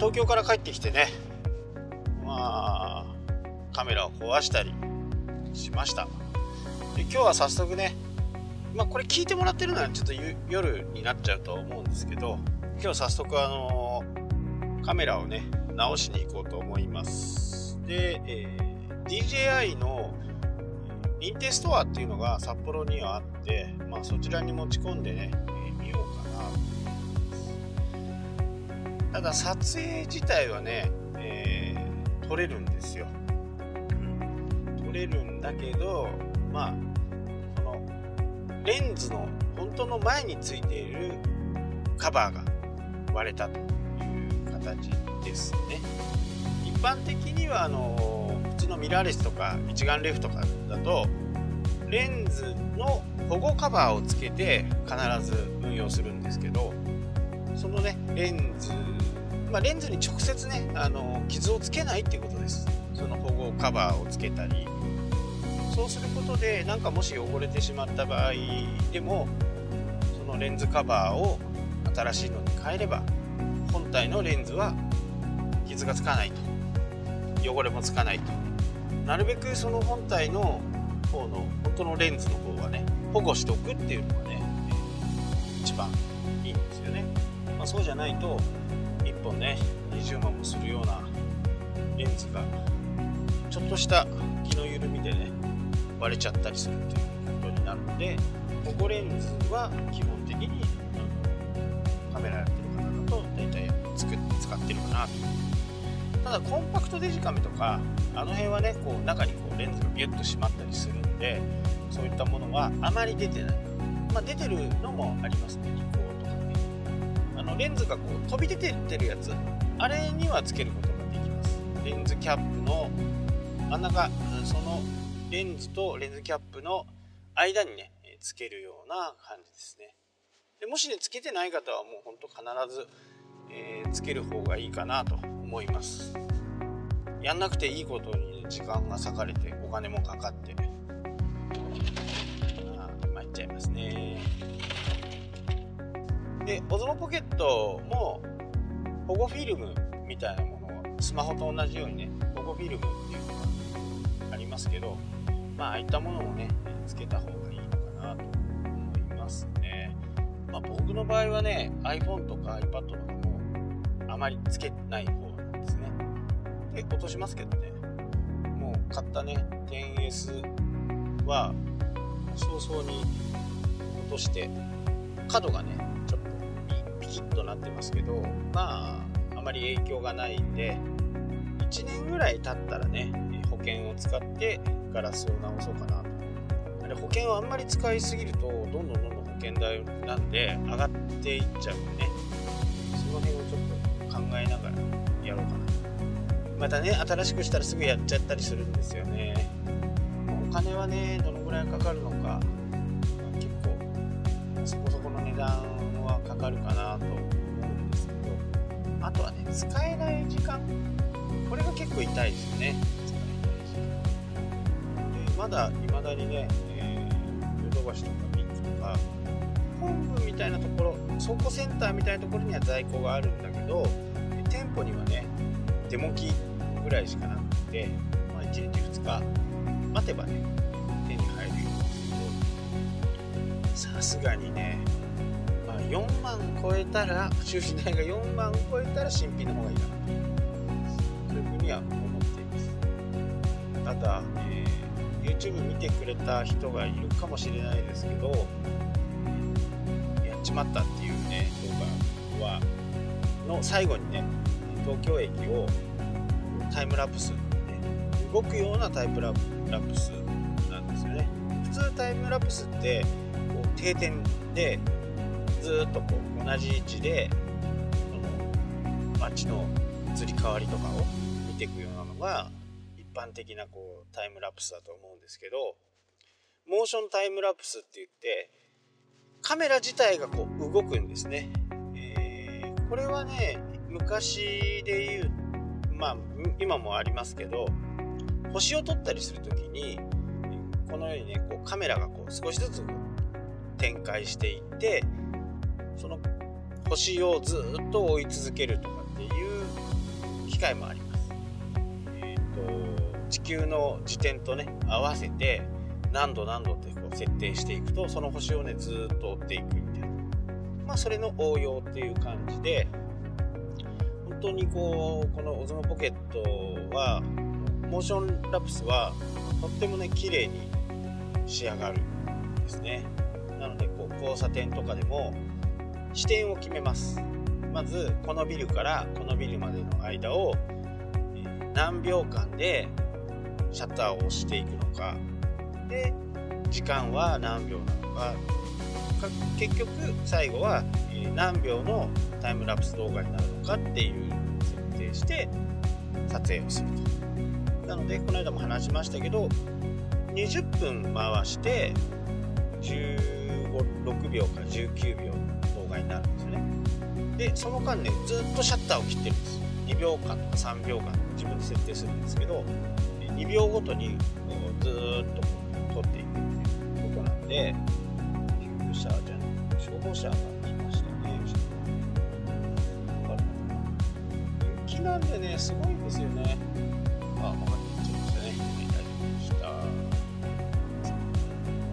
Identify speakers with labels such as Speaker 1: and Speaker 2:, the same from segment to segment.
Speaker 1: 東京から帰ってきてね。まあカメラを壊したりしました。で今日は早速ねまあこれ聞いてもらってるのはちょっと夜になっちゃうと思うんですけど今日早速あのカメラをね直しに行こうと思います。で、えー、DJI の認定ストアっていうのが札幌にはあって、まあ、そちらに持ち込んでね、えー、見ようただ撮影自体はね、えー、撮れるんですよ、うん、撮れるんだけどまあこのレンズの本当の前についているカバーが割れたという形ですね。一般的にはあの普通のミラーレスとか一眼レフとかだとレンズの保護カバーをつけて必ず運用するんですけどそのねレンズ。まあ、レンズに直接ねあの傷をつけないっていうことです。その保護カバーをつけたり。そうすることでなんかもし汚れてしまった場合でもそのレンズカバーを新しいのに変えれば本体のレンズは傷がつかないと。汚れもつかないと。なるべくその本体の方の本当のレンズの方はね保護しておくっていうのがね、一番いいんですよね、まあ、そうじゃないと1本ね20万もするようなレンズがちょっとした気の緩みでね割れちゃったりするということになるので保護レンズは基本的にカメラやってる方だと大体作っ使ってるかなと。ただコンパクトデジカメとかあの辺はねこう中にこうレンズがビュッと締まったりするんでそういったものはあまり出てない。まあ、出てるのもありますね。レンズがこう飛び出てってるやつ。あれにはつけることができます。レンズキャップの真ん中そのレンズとレンズキャップの間にねつけるような感じですね。でもしねつけてない方はもうほんと必ず、えー、つける方がいいかなと思います。やんなくていいことに、ね、時間が割かれてお金もかかってあ参っちゃいますね。でオズモポケットも保護フィルムみたいなものをスマホと同じようにね保護フィルムっていうのがありますけどまあああいったものもねつけた方がいいのかなと思いますね、まあ、僕の場合はね iPhone とか iPad とかもあまりつけない方なんですね。で落としますけどね。もう買ったね 10S は早々に落として角がねちょっとピキッとなってますけどまああまり影響がないんで1年ぐらい経ったらね保険を使ってガラスを直そうかなと。あれ保険をあんまり使いすぎるとどんどんどんどん保険代なんで上がっていっちゃうんでね。その辺をちょっと考えながらやろうかな。またね新しくしたらすぐやっちゃったりするんですよね。お金はねどのぐらいかかるのか、結構そこそこの値段かるかなと思うんですけどあとはね使えない時間。これが結構痛いですよね。使えない時間。まだ未だにね、えー、ヨドバシとかビッグとか本部みたいなところ倉庫センターみたいなところには在庫があるんだけど店舗にはねデモ機ぐらいしかなくて、まあ、1日2日待てばね手に入るようですけどさすがにね、4万超えたら修理代が4万超えたら新品の方がいいかなというふうには思っています。ただ、えー YouTube 見てくれた人がいるかもしれないですけどやっちまったっていうね動画はの最後にね東京駅をタイムラプス、ね、動くようなタイプラプスなんですよね。普通タイムラプスってこう定点でずっとこう同じ位置でこの街の移り変わりとかを見ていくようなのが一般的なこうタイムラプスだと思うんですけどモーションタイムラプスって言ってカメラ自体がこう動くんですね、えー、これはね昔で言うまあ今もありますけど星を撮ったりする時にこのようにねこうカメラがこう少しずつ展開していってその星をずっと追い続けるとかっていう械もあります。えーと、地球の時点とね合わせて何度何度ってこう設定していくとその星をねずっと追っていくみたいなまあそれの応用っていう感じで本当にこうこのオズモポケットはモーションラプスはとってもね綺麗に仕上がるんですねなのでこう交差点とかでも視点を決めます。まずこのビルからこのビルまでの間を何秒間でシャッターを押していくのか。で時間は何秒なのか。結局最後は何秒のタイムラプス動画になるのかっていう設定して撮影をすると。なのでこの間も話しましたけど20分回して16秒か19秒の動画になるんですよね。でその間ねずっとシャッターを切ってるんです2秒間とか3秒間自分で設定するんですけど2秒ごとにずっと撮っていくっていうことなんで救急車じゃない消防車が来ましたね。人気な。んでねすごいんですよね。あ分かってきちゃいましたね。大丈夫でした。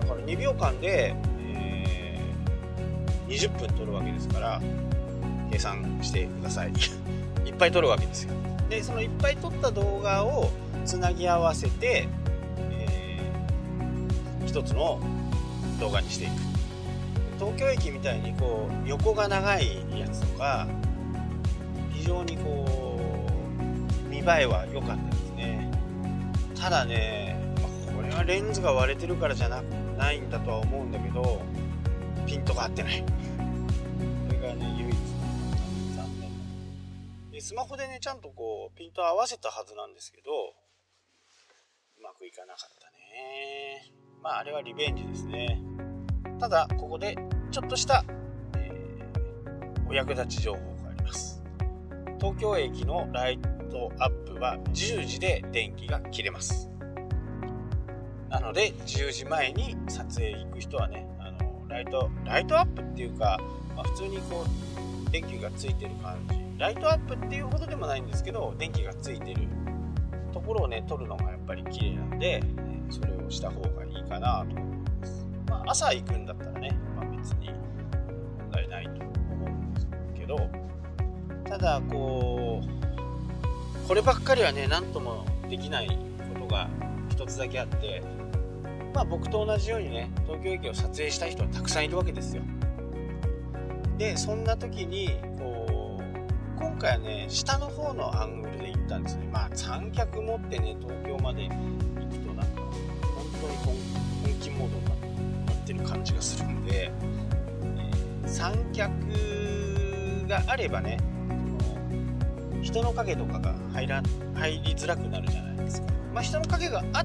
Speaker 1: だから2秒間で、20分撮るわけですから計算してください。いっぱい撮るわけですよ。でそのいっぱい撮った動画をつなぎ合わせて、えー、一つの動画にしていく。東京駅みたいにこう横が長いやつとか非常にこう見栄えは良かったですね。ただねこれはレンズが割れてるからじゃなないんだとは思うんだけどピントが合ってない。でスマホでねちゃんとこうピント合わせたはずなんですけどうまくいかなかったね。まああれはリベンジですね。ただここでちょっとした、えー、お役立ち情報があります。東京駅のライトアップは10時で電気が切れます。なので10時前に撮影行く人はねライトライトアップっていうか、まあ、普通にこう電気がついてる感じ。ライトアップっていうほどでもないんですけど電気がついてるところをね撮るのがやっぱり綺麗なんでそれをした方がいいかなと思います、まあ、朝行くんだったらね、まあ、別に問題ないと思うんですけどただこうこればっかりはね何ともできないことが一つだけあってまあ僕と同じようにね東京駅を撮影した人はたくさんいるわけですよ。でそんな時にこう今回はね下の方のアングルで行ったんですね。まあ三脚持ってね東京まで行くとなんか本当に本気モードになってる感じがするんで、えー、三脚があればねの人の影とかが入ら入りづらくなるじゃないですか。まあ人の影があっ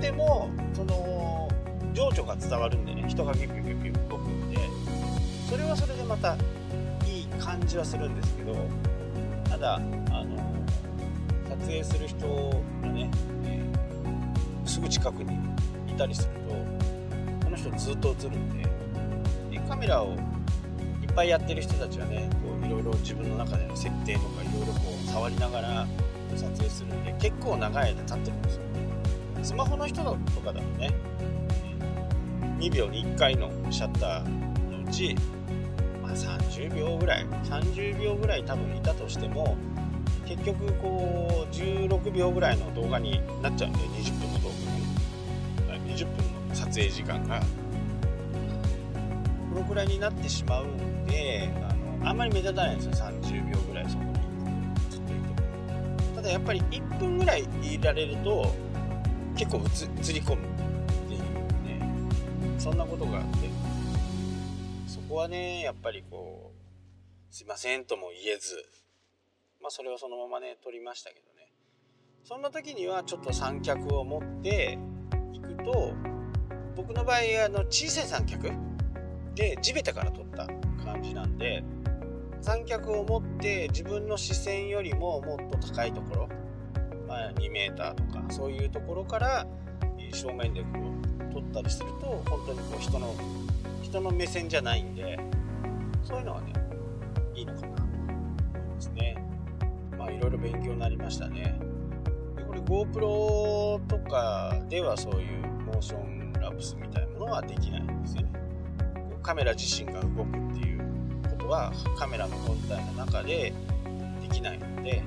Speaker 1: てもその情緒が伝わるんでね人がピュピュピュピュ動くんでそれはそれでまたいい感じはするんですけどただあの撮影する人がね、えー、すぐ近くにいたりするとこの人ずっと映るんででカメラをいっぱいやってる人たちはねこういろいろ自分の中での設定とかいろいろこう触りながら撮影するんで結構長い間経ってるんですよ。スマホの人とかだとね2秒に1回のシャッターのうちま30秒ぐらい30秒ぐらい多分いたとしても結局こう16秒ぐらいの動画になっちゃうんで20分の動画ね20分の撮影時間が。このぐらいになってしまうんであのあんまり目立たないんですよ30秒ぐらいそこに。ずっといてただやっぱり1分ぐらいいられると結構映り込むっていうね。そんなことがあってそこはねやっぱりこうすいませんとも言えずまあそれをそのままね撮りましたけどね。そんな時にはちょっと三脚を持っていくと僕の場合あの小さい三脚で地べたから撮った感じなんで三脚を持って自分の視線よりももっと高いところ、まあ、2 m とかそういうところから正面でこう撮ったりすると本当にこう人の人の目線じゃないんでそういうのはねいいのかなと思いますね。まあいろいろ勉強になりましたね。でこれ GoPro とかではそういうモーションラプスみたいなものはできないんですよね。カメラ自身が動くっていうことはカメラの本体の中でできないので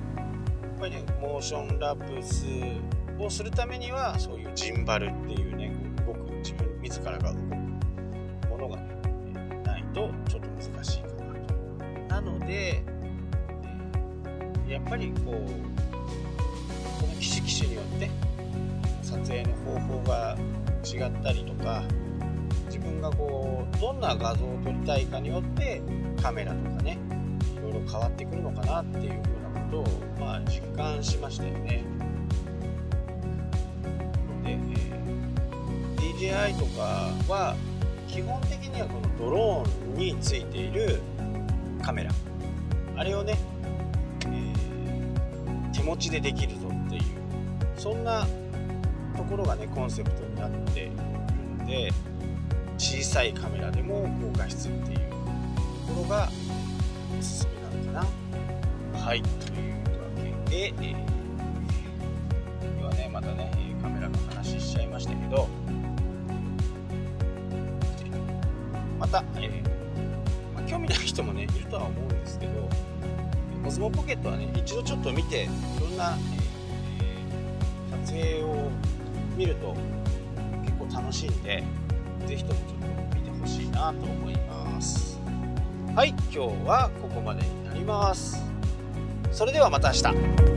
Speaker 1: ぱりモーションラプスをするためにはそういうジンバルっていうね動く自分自らが動くものが、ね、ないとちょっと難しいかなと。なのでやっぱりこうこの機種機種によって撮影の方法が違ったりとか自分がこうどんな画像を撮りたいかによってカメラとかねいろいろ変わってくるのかなっていうことをまあ実感しましたよね。で、えー、DJI とかは基本的にはこのドローンについているカメラあれをねえー、手持ちでできるぞっていうそんなところがねコンセプトになっているので小さいカメラでも高画質っていうところがおすすめはい。というわけで、えー、今はねまたねカメラの話しちゃいましたけどまた、えーまあ、興味ない人もねいるとは思うんですけどコスモポケットはね一度ちょっと見ていろんな、えー、撮影を見ると結構楽しいんで是非ともちょっと見てほしいなと思います。はい今日はここまでになります。それではまた明日。